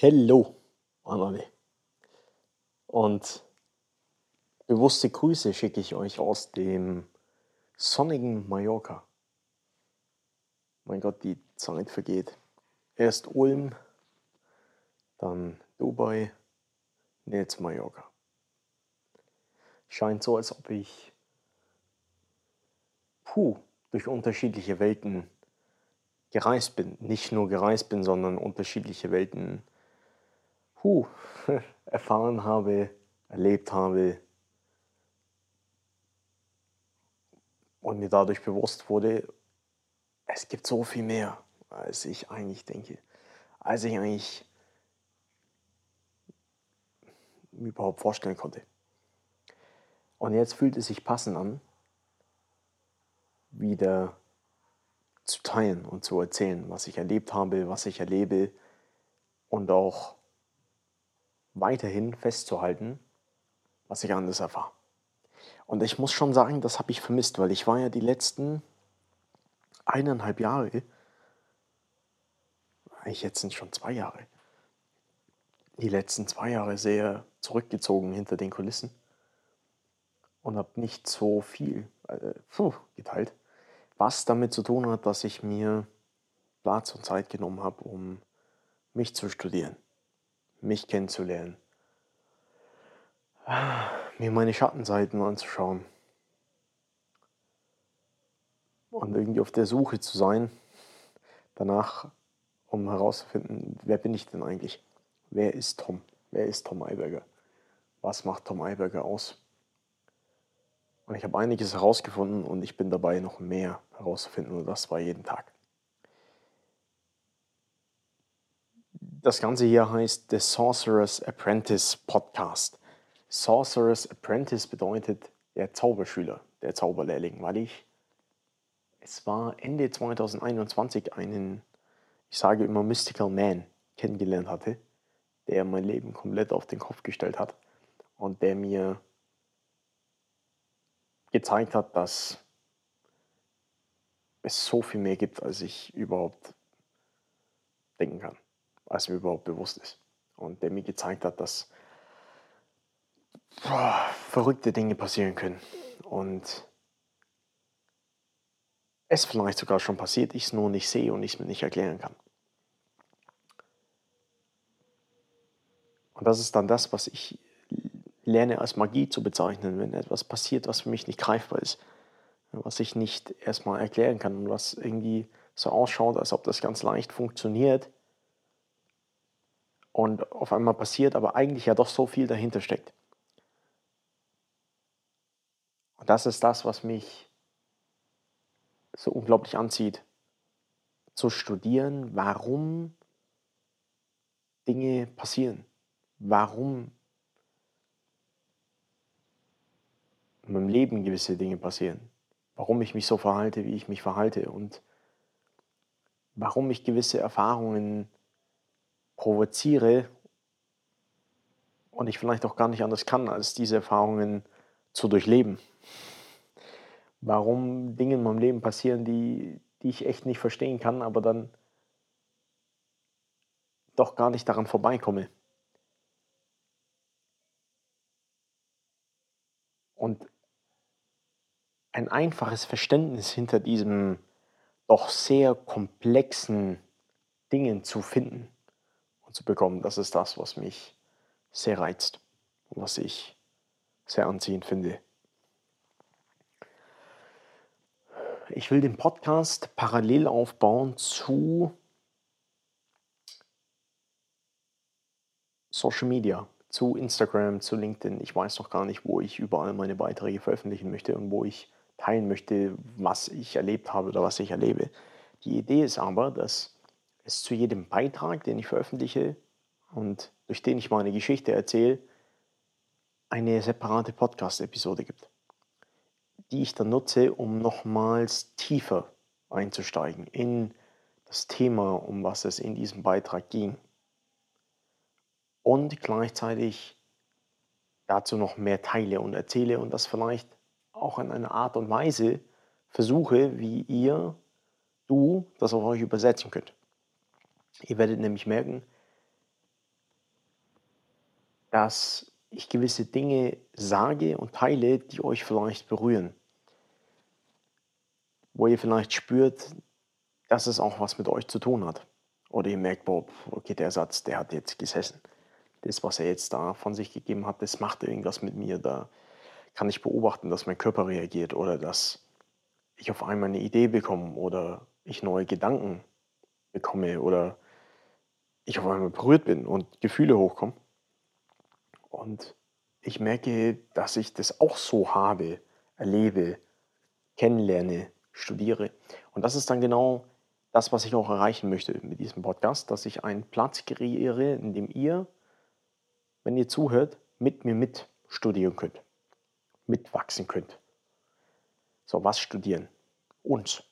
Hello an alle. Und bewusste Grüße schicke ich euch aus dem sonnigen Mallorca. Mein Gott, die Zeit vergeht. Erst Ulm, dann Dubai, jetzt Mallorca. Scheint so, als ob ich puh, durch unterschiedliche Welten gereist bin. Nicht nur gereist bin, sondern unterschiedliche Welten puh, erfahren habe, erlebt habe und mir dadurch bewusst wurde, es gibt so viel mehr, als ich eigentlich denke, als ich eigentlich mir überhaupt vorstellen konnte. Und jetzt fühlt es sich passend an, wieder zu teilen und zu erzählen, was ich erlebt habe, was ich erlebe und auch weiterhin festzuhalten, was ich anders erfahre. Und ich muss schon sagen, das habe ich vermisst, weil ich war ja die letzten eineinhalb Jahre, eigentlich jetzt sind schon zwei Jahre, die letzten zwei Jahre sehr zurückgezogen hinter den Kulissen und habe nicht so viel äh, puh, geteilt, was damit zu tun hat, dass ich mir Platz und Zeit genommen habe, um mich zu studieren mich kennenzulernen, mir meine Schattenseiten anzuschauen und irgendwie auf der Suche zu sein, danach, um herauszufinden, wer bin ich denn eigentlich? Wer ist Tom? Wer ist Tom Eiberger? Was macht Tom Eiberger aus? Und ich habe einiges herausgefunden und ich bin dabei, noch mehr herauszufinden und das war jeden Tag. Das Ganze hier heißt The Sorcerer's Apprentice Podcast. Sorcerer's Apprentice bedeutet der Zauberschüler, der Zauberlehrling, weil ich, es war Ende 2021 einen, ich sage immer Mystical Man kennengelernt hatte, der mein Leben komplett auf den Kopf gestellt hat und der mir gezeigt hat, dass es so viel mehr gibt, als ich überhaupt denken kann als mir überhaupt bewusst ist. Und der mir gezeigt hat, dass boah, verrückte Dinge passieren können. Und es vielleicht sogar schon passiert, ich es nur nicht sehe und ich es mir nicht erklären kann. Und das ist dann das, was ich lerne als Magie zu bezeichnen, wenn etwas passiert, was für mich nicht greifbar ist, was ich nicht erstmal erklären kann und was irgendwie so ausschaut, als ob das ganz leicht funktioniert, und auf einmal passiert, aber eigentlich ja doch so viel dahinter steckt. Und das ist das, was mich so unglaublich anzieht, zu studieren, warum Dinge passieren, warum in meinem Leben gewisse Dinge passieren, warum ich mich so verhalte, wie ich mich verhalte und warum ich gewisse Erfahrungen provoziere und ich vielleicht auch gar nicht anders kann, als diese Erfahrungen zu durchleben. Warum Dinge in meinem Leben passieren, die, die ich echt nicht verstehen kann, aber dann doch gar nicht daran vorbeikomme. Und ein einfaches Verständnis hinter diesem doch sehr komplexen Dingen zu finden zu bekommen. Das ist das, was mich sehr reizt und was ich sehr anziehend finde. Ich will den Podcast parallel aufbauen zu Social Media, zu Instagram, zu LinkedIn. Ich weiß noch gar nicht, wo ich überall meine Beiträge veröffentlichen möchte und wo ich teilen möchte, was ich erlebt habe oder was ich erlebe. Die Idee ist aber, dass es zu jedem Beitrag, den ich veröffentliche und durch den ich meine Geschichte erzähle, eine separate Podcast-Episode gibt, die ich dann nutze, um nochmals tiefer einzusteigen in das Thema, um was es in diesem Beitrag ging. Und gleichzeitig dazu noch mehr teile und erzähle und das vielleicht auch in einer Art und Weise versuche, wie ihr, du, das auf euch übersetzen könnt. Ihr werdet nämlich merken, dass ich gewisse Dinge sage und teile, die euch vielleicht berühren. Wo ihr vielleicht spürt, dass es auch was mit euch zu tun hat. Oder ihr merkt, boah, okay, der Satz, der hat jetzt gesessen. Das, was er jetzt da von sich gegeben hat, das macht irgendwas mit mir. Da kann ich beobachten, dass mein Körper reagiert oder dass ich auf einmal eine Idee bekomme oder ich neue Gedanken bekomme oder ich auf einmal berührt bin und Gefühle hochkommen. Und ich merke, dass ich das auch so habe, erlebe, kennenlerne, studiere. Und das ist dann genau das, was ich auch erreichen möchte mit diesem Podcast, dass ich einen Platz kreiere, in dem ihr, wenn ihr zuhört, mit mir mit studieren könnt, mitwachsen könnt. So, was studieren? Uns.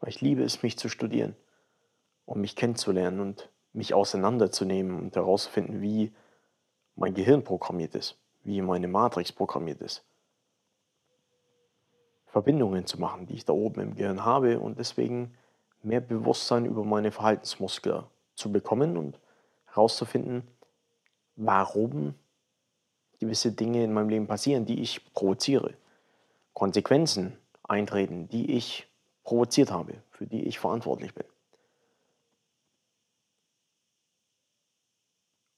Weil ich liebe es, mich zu studieren und mich kennenzulernen und mich auseinanderzunehmen und herauszufinden, wie mein Gehirn programmiert ist, wie meine Matrix programmiert ist. Verbindungen zu machen, die ich da oben im Gehirn habe und deswegen mehr Bewusstsein über meine Verhaltensmuskeln zu bekommen und herauszufinden, warum gewisse Dinge in meinem Leben passieren, die ich provoziere. Konsequenzen eintreten, die ich provoziert habe, für die ich verantwortlich bin.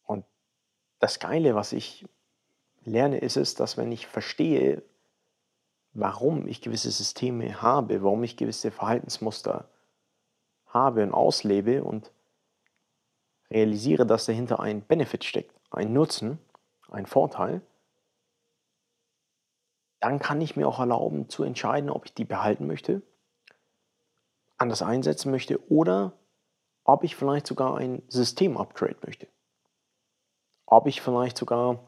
Und das Geile, was ich lerne, ist es, dass wenn ich verstehe, warum ich gewisse Systeme habe, warum ich gewisse Verhaltensmuster habe und auslebe und realisiere, dass dahinter ein Benefit steckt, ein Nutzen, ein Vorteil, dann kann ich mir auch erlauben zu entscheiden, ob ich die behalten möchte, anders einsetzen möchte oder ob ich vielleicht sogar ein System-Upgrade möchte. Ob ich vielleicht sogar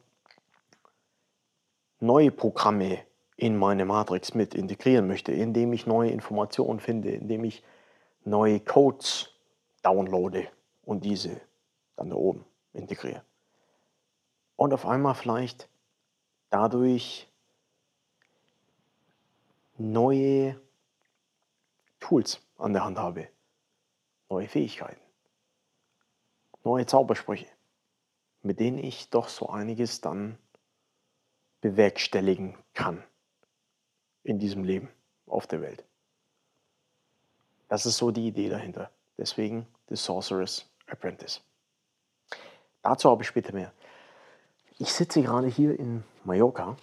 neue Programme in meine Matrix mit integrieren möchte, indem ich neue Informationen finde, indem ich neue Codes downloade und diese dann da oben integriere. Und auf einmal vielleicht dadurch neue Tools an der Hand habe, neue Fähigkeiten, neue Zaubersprüche, mit denen ich doch so einiges dann bewerkstelligen kann in diesem Leben auf der Welt. Das ist so die Idee dahinter. Deswegen The Sorcerer's Apprentice. Dazu habe ich später mehr. Ich sitze gerade hier in Mallorca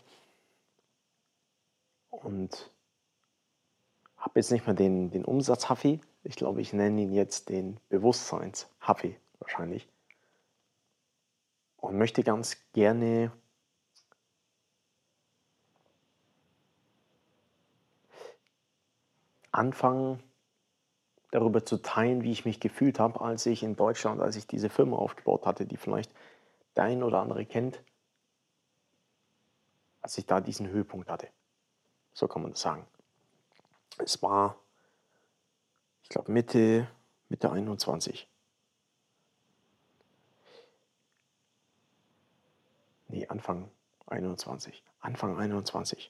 und habe jetzt nicht mehr den, den Umsatz-Huffy. Ich glaube, ich nenne ihn jetzt den Bewusstseins-Huffy wahrscheinlich. Und möchte ganz gerne anfangen, darüber zu teilen, wie ich mich gefühlt habe, als ich in Deutschland, als ich diese Firma aufgebaut hatte, die vielleicht der ein oder andere kennt, als ich da diesen Höhepunkt hatte. So kann man das sagen. Es war, ich glaube, Mitte, Mitte 21. Nee, Anfang 21. Anfang 21.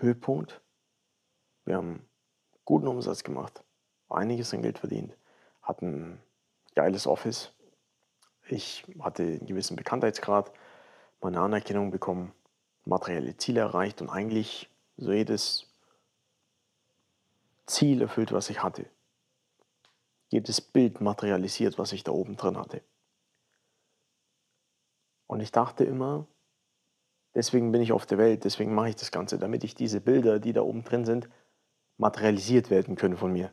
Höhepunkt. Wir haben guten Umsatz gemacht, einiges an Geld verdient, hatten geiles Office. Ich hatte einen gewissen Bekanntheitsgrad, meine Anerkennung bekommen, materielle Ziele erreicht und eigentlich so jedes Ziel erfüllt, was ich hatte. Jedes Bild materialisiert, was ich da oben drin hatte. Und ich dachte immer, Deswegen bin ich auf der Welt, deswegen mache ich das Ganze, damit ich diese Bilder, die da oben drin sind, materialisiert werden können von mir.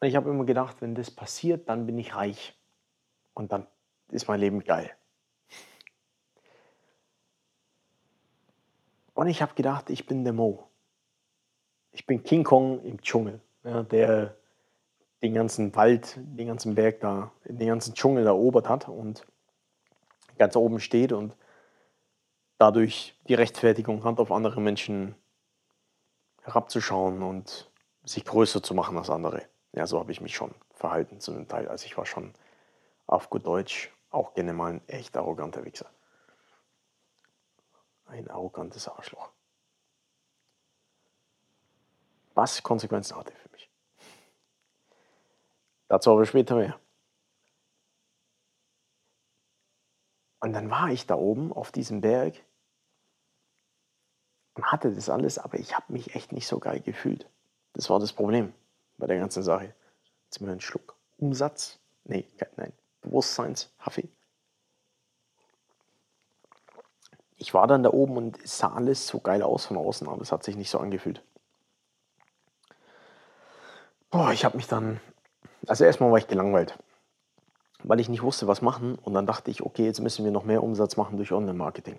Und ich habe immer gedacht, wenn das passiert, dann bin ich reich. Und dann ist mein Leben geil. Und ich habe gedacht, ich bin der Mo. Ich bin King Kong im Dschungel, ja, der den ganzen Wald, den ganzen Berg da, den ganzen Dschungel erobert hat und ganz oben steht und dadurch die Rechtfertigung hat, auf andere Menschen herabzuschauen und sich größer zu machen als andere. Ja, so habe ich mich schon verhalten zu einem Teil. Also ich war schon auf gut Deutsch auch gerne mal ein echt arroganter Wichser. Ein arrogantes Arschloch. Was Konsequenzen hatte für. Dazu aber später mehr. Und dann war ich da oben auf diesem Berg und hatte das alles, aber ich habe mich echt nicht so geil gefühlt. Das war das Problem bei der ganzen Sache. Jetzt mal einen Schluck. Umsatz? Nee, nein. Bewusstseins, Haffee. Ich war dann da oben und es sah alles so geil aus von außen, aber es hat sich nicht so angefühlt. Boah, ich habe mich dann, also erstmal war ich gelangweilt, weil ich nicht wusste, was machen. Und dann dachte ich, okay, jetzt müssen wir noch mehr Umsatz machen durch Online-Marketing.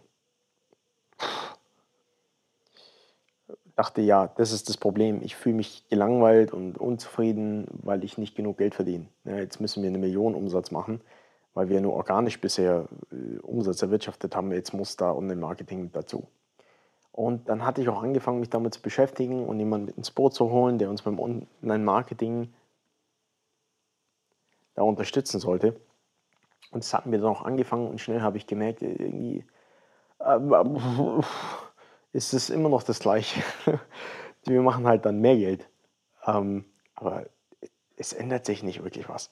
Dachte, ja, das ist das Problem. Ich fühle mich gelangweilt und unzufrieden, weil ich nicht genug Geld verdiene. Ja, jetzt müssen wir eine Million Umsatz machen, weil wir nur organisch bisher äh, Umsatz erwirtschaftet haben. Jetzt muss da Online-Marketing dazu. Und dann hatte ich auch angefangen, mich damit zu beschäftigen und jemanden mit ins Boot zu holen, der uns beim Online-Marketing da unterstützen sollte. Und das hatten wir dann auch angefangen und schnell habe ich gemerkt, irgendwie äh, ist es immer noch das Gleiche. wir machen halt dann mehr Geld. Ähm, aber es ändert sich nicht wirklich was.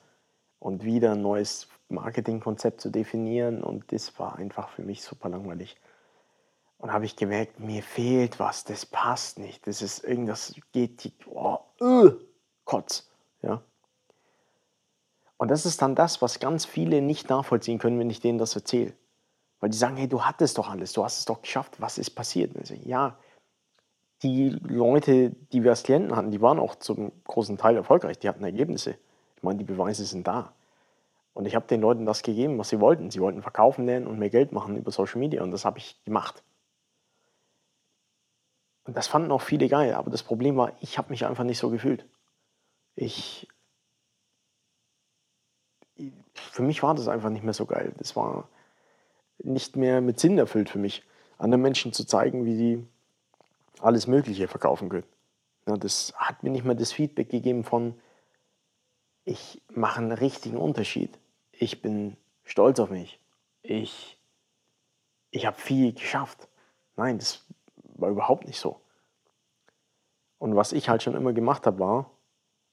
Und wieder ein neues Marketingkonzept zu definieren und das war einfach für mich super langweilig. Und habe ich gemerkt, mir fehlt was, das passt nicht. Das ist irgendwas, geht, oh, uh, Kotz. Ja? Das ist dann das, was ganz viele nicht nachvollziehen können, wenn ich denen das erzähle. Weil die sagen, hey, du hattest doch alles, du hast es doch geschafft, was ist passiert? Und ich ja, die Leute, die wir als Klienten hatten, die waren auch zum großen Teil erfolgreich, die hatten Ergebnisse. Ich meine, die Beweise sind da. Und ich habe den Leuten das gegeben, was sie wollten. Sie wollten verkaufen lernen und mehr Geld machen über Social Media und das habe ich gemacht. Und das fanden auch viele geil, aber das Problem war, ich habe mich einfach nicht so gefühlt. Ich, für mich war das einfach nicht mehr so geil. Das war nicht mehr mit Sinn erfüllt für mich, anderen Menschen zu zeigen, wie sie alles Mögliche verkaufen können. Ja, das hat mir nicht mehr das Feedback gegeben von, ich mache einen richtigen Unterschied. Ich bin stolz auf mich. Ich, ich habe viel geschafft. Nein, das war überhaupt nicht so. Und was ich halt schon immer gemacht habe, war,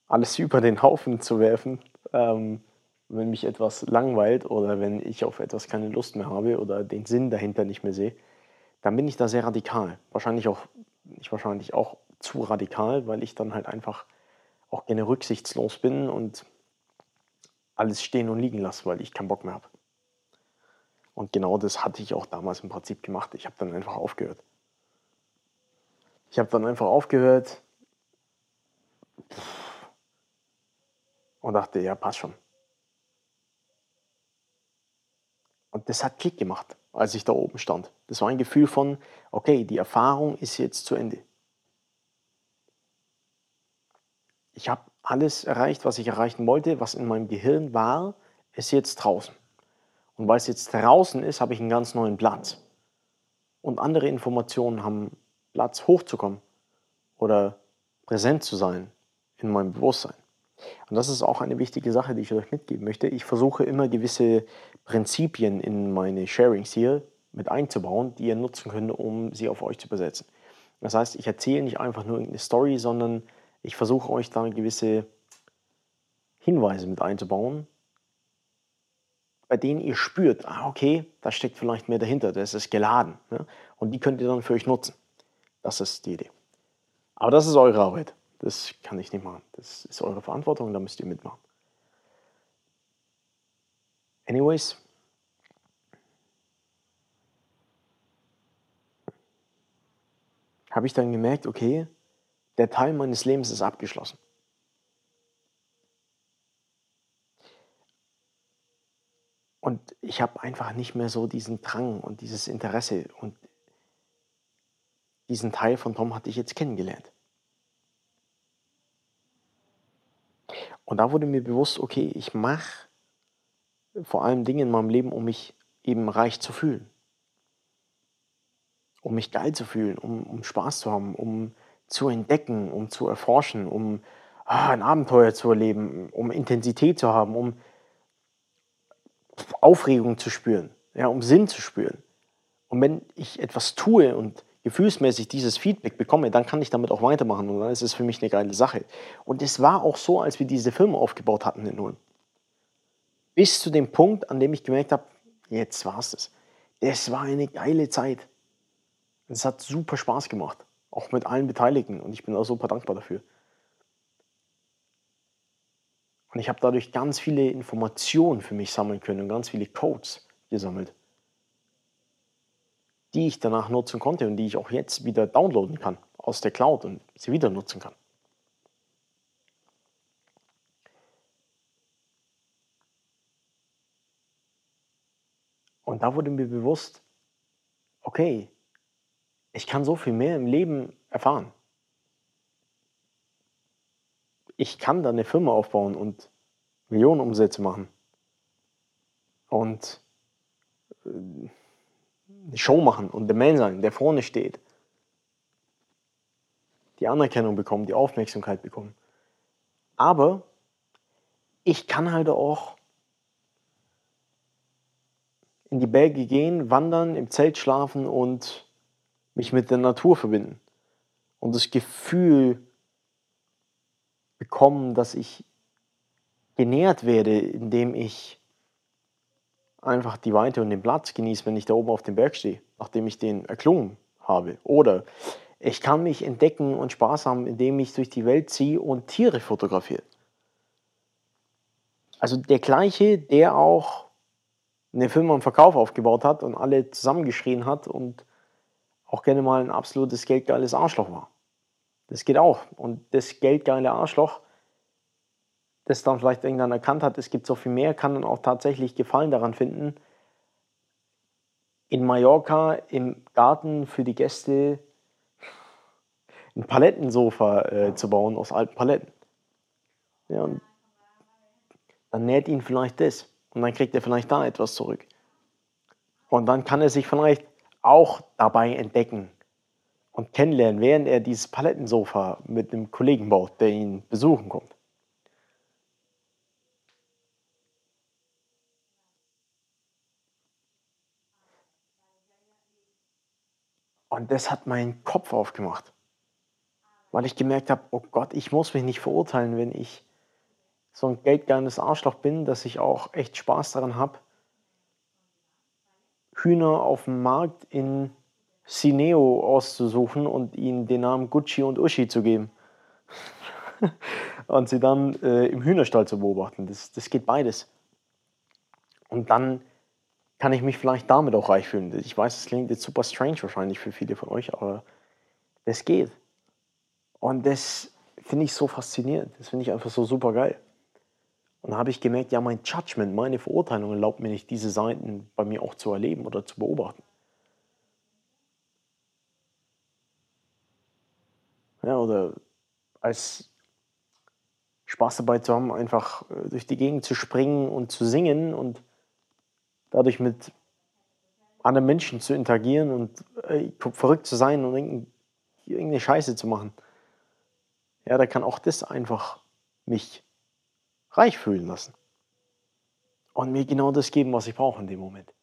alles über den Haufen zu werfen, ähm, wenn mich etwas langweilt oder wenn ich auf etwas keine Lust mehr habe oder den Sinn dahinter nicht mehr sehe, dann bin ich da sehr radikal. Wahrscheinlich auch, nicht wahrscheinlich auch zu radikal, weil ich dann halt einfach auch gerne rücksichtslos bin und alles stehen und liegen lasse, weil ich keinen Bock mehr habe. Und genau das hatte ich auch damals im Prinzip gemacht. Ich habe dann einfach aufgehört. Ich habe dann einfach aufgehört und dachte, ja, passt schon. Und das hat Klick gemacht, als ich da oben stand. Das war ein Gefühl von, okay, die Erfahrung ist jetzt zu Ende. Ich habe alles erreicht, was ich erreichen wollte, was in meinem Gehirn war, ist jetzt draußen. Und weil es jetzt draußen ist, habe ich einen ganz neuen Platz. Und andere Informationen haben Platz, hochzukommen oder präsent zu sein in meinem Bewusstsein. Und das ist auch eine wichtige Sache, die ich euch mitgeben möchte. Ich versuche immer gewisse Prinzipien in meine Sharings hier mit einzubauen, die ihr nutzen könnt, um sie auf euch zu übersetzen. Das heißt, ich erzähle nicht einfach nur irgendeine Story, sondern ich versuche euch da gewisse Hinweise mit einzubauen, bei denen ihr spürt, ah, okay, da steckt vielleicht mehr dahinter, das ist geladen. Ja? Und die könnt ihr dann für euch nutzen. Das ist die Idee. Aber das ist eure Arbeit. Das kann ich nicht machen. Das ist eure Verantwortung, da müsst ihr mitmachen. Anyways, habe ich dann gemerkt, okay, der Teil meines Lebens ist abgeschlossen. Und ich habe einfach nicht mehr so diesen Drang und dieses Interesse und diesen Teil von Tom hatte ich jetzt kennengelernt. Und da wurde mir bewusst, okay, ich mache vor allem Dinge in meinem Leben, um mich eben reich zu fühlen. Um mich geil zu fühlen, um, um Spaß zu haben, um zu entdecken, um zu erforschen, um ah, ein Abenteuer zu erleben, um Intensität zu haben, um Aufregung zu spüren, ja, um Sinn zu spüren. Und wenn ich etwas tue und gefühlsmäßig dieses Feedback bekomme, dann kann ich damit auch weitermachen und dann ist es für mich eine geile Sache. Und es war auch so, als wir diese Firma aufgebaut hatten in Ulm. Bis zu dem Punkt, an dem ich gemerkt habe, jetzt war es das. Es war eine geile Zeit. Es hat super Spaß gemacht, auch mit allen Beteiligten und ich bin auch super dankbar dafür. Und ich habe dadurch ganz viele Informationen für mich sammeln können und ganz viele Codes gesammelt die ich danach nutzen konnte und die ich auch jetzt wieder downloaden kann aus der Cloud und sie wieder nutzen kann. Und da wurde mir bewusst, okay, ich kann so viel mehr im Leben erfahren. Ich kann da eine Firma aufbauen und Millionen Umsätze machen. Und äh, Show machen und der Man sein, der vorne steht. Die Anerkennung bekommen, die Aufmerksamkeit bekommen. Aber ich kann halt auch in die Berge gehen, wandern, im Zelt schlafen und mich mit der Natur verbinden. Und das Gefühl bekommen, dass ich genährt werde, indem ich einfach die Weite und den Platz genieße, wenn ich da oben auf dem Berg stehe, nachdem ich den erklungen habe. Oder ich kann mich entdecken und Spaß haben, indem ich durch die Welt ziehe und Tiere fotografiere. Also der gleiche, der auch eine Firma im Verkauf aufgebaut hat und alle zusammengeschrien hat und auch gerne mal ein absolutes geldgeiles Arschloch war. Das geht auch. Und das geldgeile Arschloch das dann vielleicht irgendwann erkannt hat, es gibt so viel mehr, kann dann auch tatsächlich Gefallen daran finden, in Mallorca im Garten für die Gäste ein Palettensofa äh, zu bauen aus alten Paletten. Ja, und dann näht ihn vielleicht das und dann kriegt er vielleicht da etwas zurück. Und dann kann er sich vielleicht auch dabei entdecken und kennenlernen, während er dieses Palettensofa mit einem Kollegen baut, der ihn besuchen kommt. Und das hat meinen Kopf aufgemacht, weil ich gemerkt habe, oh Gott, ich muss mich nicht verurteilen, wenn ich so ein geldgeiles Arschloch bin, dass ich auch echt Spaß daran habe, Hühner auf dem Markt in Sineo auszusuchen und ihnen den Namen Gucci und Uschi zu geben. und sie dann äh, im Hühnerstall zu beobachten. Das, das geht beides. Und dann kann ich mich vielleicht damit auch reich fühlen. Ich weiß, es klingt jetzt super strange wahrscheinlich für viele von euch, aber das geht. Und das finde ich so faszinierend. Das finde ich einfach so super geil. Und da habe ich gemerkt, ja, mein Judgment, meine Verurteilung erlaubt mir nicht, diese Seiten bei mir auch zu erleben oder zu beobachten. Ja, oder als Spaß dabei zu haben, einfach äh, durch die Gegend zu springen und zu singen und dadurch mit anderen Menschen zu interagieren und äh, verrückt zu sein und irgendeine Scheiße zu machen. Ja, da kann auch das einfach mich reich fühlen lassen. Und mir genau das geben, was ich brauche in dem Moment.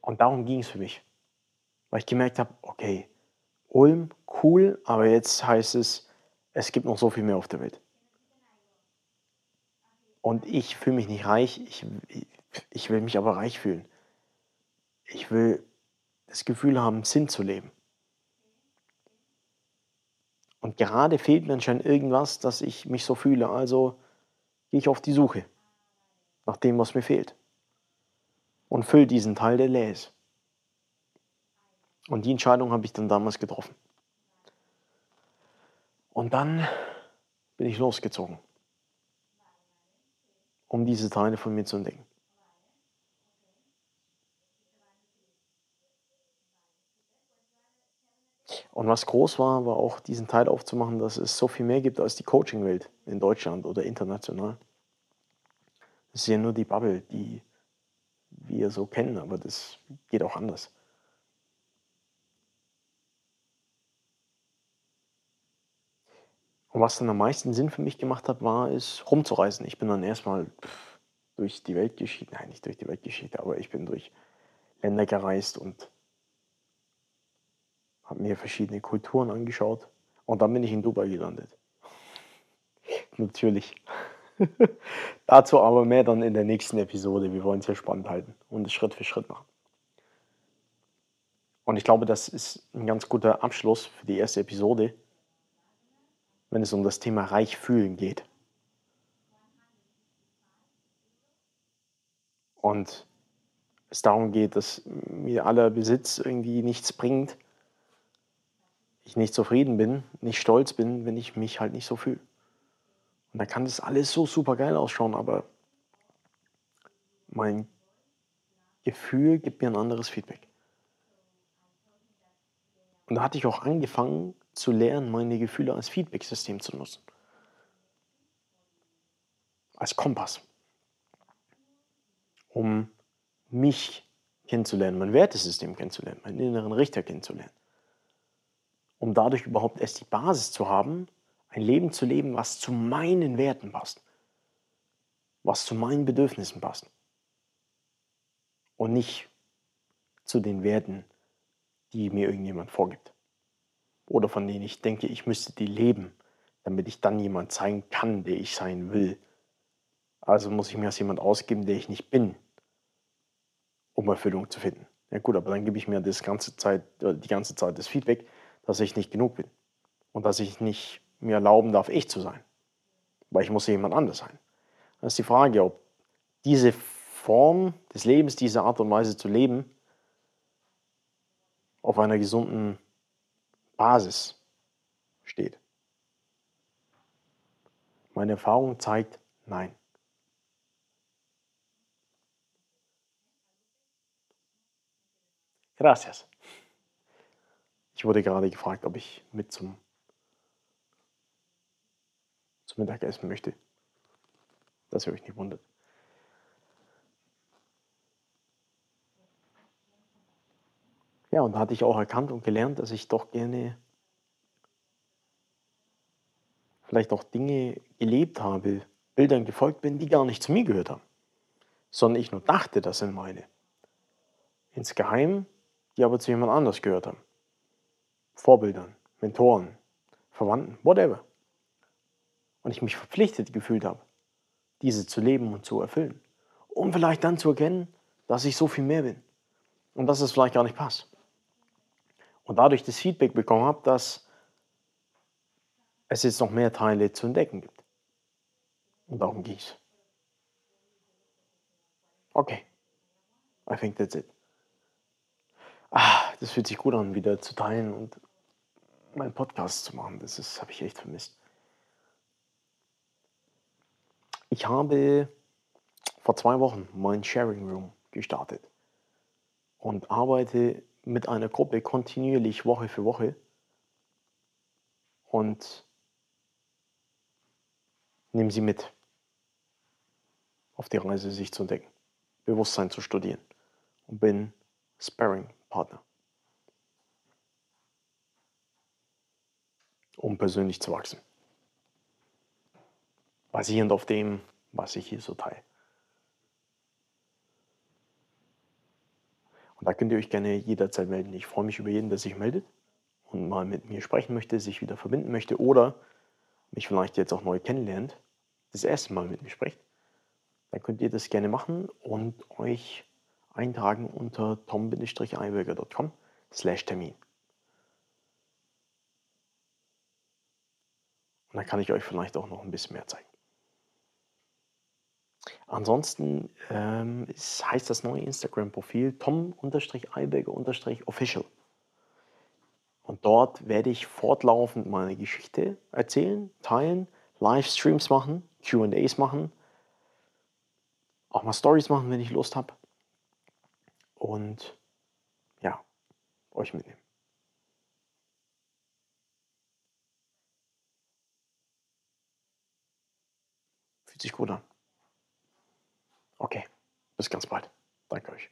Und darum ging es für mich. Weil ich gemerkt habe, okay, Ulm, cool, aber jetzt heißt es, es gibt noch so viel mehr auf der Welt. Und ich fühle mich nicht reich, ich, ich will mich aber reich fühlen. Ich will das Gefühl haben, Sinn zu leben. Und gerade fehlt mir anscheinend irgendwas, dass ich mich so fühle. Also gehe ich auf die Suche nach dem, was mir fehlt. Und fülle diesen Teil, der leer ist. Und die Entscheidung habe ich dann damals getroffen. Und dann bin ich losgezogen um diese Teile von mir zu entdecken. Und was groß war, war auch diesen Teil aufzumachen, dass es so viel mehr gibt als die Coaching-Welt in Deutschland oder international. Das ist ja nur die Bubble, die wir so kennen, aber das geht auch anders. Was dann am meisten Sinn für mich gemacht hat, war es rumzureisen. Ich bin dann erstmal durch die Weltgeschichte, nein, nicht durch die Weltgeschichte, aber ich bin durch Länder gereist und habe mir verschiedene Kulturen angeschaut und dann bin ich in Dubai gelandet. Natürlich. Dazu aber mehr dann in der nächsten Episode. Wir wollen es ja spannend halten und es Schritt für Schritt machen. Und ich glaube, das ist ein ganz guter Abschluss für die erste Episode, wenn es um das Thema reich fühlen geht. Und es darum geht, dass mir aller Besitz irgendwie nichts bringt, ich nicht zufrieden bin, nicht stolz bin, wenn ich mich halt nicht so fühle. Und da kann das alles so super geil ausschauen, aber mein Gefühl gibt mir ein anderes Feedback. Und da hatte ich auch angefangen zu lernen, meine Gefühle als Feedback-System zu nutzen. Als Kompass. Um mich kennenzulernen, mein Wertesystem kennenzulernen, meinen inneren Richter kennenzulernen. Um dadurch überhaupt erst die Basis zu haben, ein Leben zu leben, was zu meinen Werten passt, was zu meinen Bedürfnissen passt und nicht zu den Werten, die mir irgendjemand vorgibt oder von denen ich denke, ich müsste die leben, damit ich dann jemand sein kann, der ich sein will. Also muss ich mir als jemand ausgeben, der ich nicht bin, um Erfüllung zu finden. Ja gut, aber dann gebe ich mir das ganze Zeit, die ganze Zeit das Feedback, dass ich nicht genug bin und dass ich nicht mir erlauben darf, ich zu sein. Weil ich muss jemand anders sein. Dann ist die Frage, ob diese Form des Lebens, diese Art und Weise zu leben, auf einer gesunden Basis steht. Meine Erfahrung zeigt, nein. Gracias. Ich wurde gerade gefragt, ob ich mit zum zum Mittagessen möchte. Dass ihr euch nicht wundert. Ja, und da hatte ich auch erkannt und gelernt, dass ich doch gerne vielleicht auch Dinge gelebt habe, Bildern gefolgt bin, die gar nicht zu mir gehört haben, sondern ich nur dachte, das sind meine. Insgeheim, die aber zu jemand anders gehört haben. Vorbildern, Mentoren, Verwandten, whatever und ich mich verpflichtet gefühlt habe, diese zu leben und zu erfüllen. Um vielleicht dann zu erkennen, dass ich so viel mehr bin und dass es vielleicht gar nicht passt. Und dadurch das Feedback bekommen habe, dass es jetzt noch mehr Teile zu entdecken gibt. Und darum ging es. Okay. I think that's it. Ah, das fühlt sich gut an, wieder zu teilen und meinen Podcast zu machen. Das habe ich echt vermisst. Ich habe vor zwei Wochen mein Sharing Room gestartet und arbeite mit einer Gruppe kontinuierlich Woche für Woche. Und nehme sie mit auf die Reise, sich zu entdecken, Bewusstsein zu studieren und bin Sparring-Partner, um persönlich zu wachsen. Basierend auf dem, was ich hier so teile. Und da könnt ihr euch gerne jederzeit melden. Ich freue mich über jeden, der sich meldet und mal mit mir sprechen möchte, sich wieder verbinden möchte oder mich vielleicht jetzt auch neu kennenlernt, das erste Mal mit mir spricht. Dann könnt ihr das gerne machen und euch eintragen unter tom-eiberger.com slash Termin. Und dann kann ich euch vielleicht auch noch ein bisschen mehr zeigen. Ansonsten ähm, heißt das neue Instagram-Profil tom-eiberger-official. Und dort werde ich fortlaufend meine Geschichte erzählen, teilen, Livestreams machen, QAs machen, auch mal Stories machen, wenn ich Lust habe. Und ja, euch mitnehmen. Fühlt sich gut an. Okay, bis ganz bald. Danke euch.